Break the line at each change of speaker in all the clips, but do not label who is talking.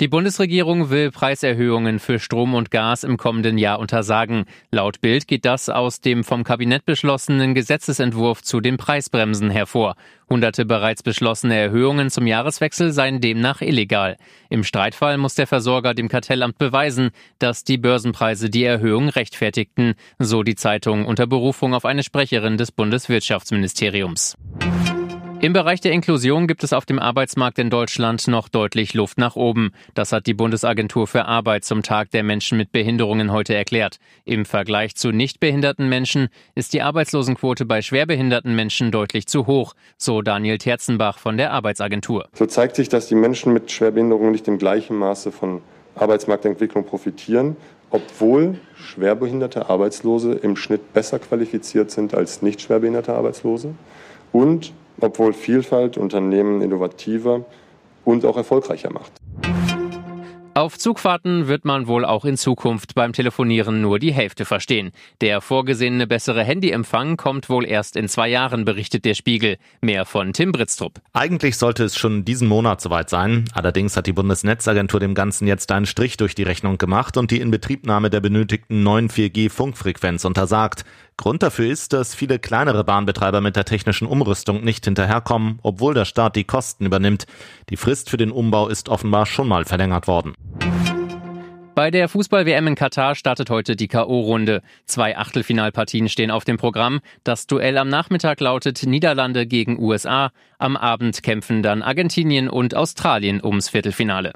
Die Bundesregierung will Preiserhöhungen für Strom und Gas im kommenden Jahr untersagen. Laut Bild geht das aus dem vom Kabinett beschlossenen Gesetzesentwurf zu den Preisbremsen hervor. Hunderte bereits beschlossene Erhöhungen zum Jahreswechsel seien demnach illegal. Im Streitfall muss der Versorger dem Kartellamt beweisen, dass die Börsenpreise die Erhöhung rechtfertigten, so die Zeitung unter Berufung auf eine Sprecherin des Bundeswirtschaftsministeriums. Im Bereich der Inklusion gibt es auf dem Arbeitsmarkt in Deutschland noch deutlich Luft nach oben. Das hat die Bundesagentur für Arbeit zum Tag der Menschen mit Behinderungen heute erklärt. Im Vergleich zu nicht behinderten Menschen ist die Arbeitslosenquote bei schwerbehinderten Menschen deutlich zu hoch, so Daniel Terzenbach von der Arbeitsagentur.
So zeigt sich, dass die Menschen mit Schwerbehinderungen nicht im gleichen Maße von Arbeitsmarktentwicklung profitieren, obwohl schwerbehinderte Arbeitslose im Schnitt besser qualifiziert sind als nicht schwerbehinderte Arbeitslose und obwohl Vielfalt Unternehmen innovativer und auch erfolgreicher macht.
Auf Zugfahrten wird man wohl auch in Zukunft beim Telefonieren nur die Hälfte verstehen. Der vorgesehene bessere Handyempfang kommt wohl erst in zwei Jahren, berichtet der Spiegel. Mehr von Tim Britztrup.
Eigentlich sollte es schon diesen Monat soweit sein. Allerdings hat die Bundesnetzagentur dem Ganzen jetzt einen Strich durch die Rechnung gemacht und die Inbetriebnahme der benötigten neuen 4G-Funkfrequenz untersagt. Grund dafür ist, dass viele kleinere Bahnbetreiber mit der technischen Umrüstung nicht hinterherkommen, obwohl der Staat die Kosten übernimmt. Die Frist für den Umbau ist offenbar schon mal verlängert worden.
Bei der Fußball-WM in Katar startet heute die K.O.-Runde. Zwei Achtelfinalpartien stehen auf dem Programm. Das Duell am Nachmittag lautet Niederlande gegen USA. Am Abend kämpfen dann Argentinien und Australien ums Viertelfinale.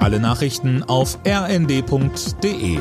Alle Nachrichten auf rnd.de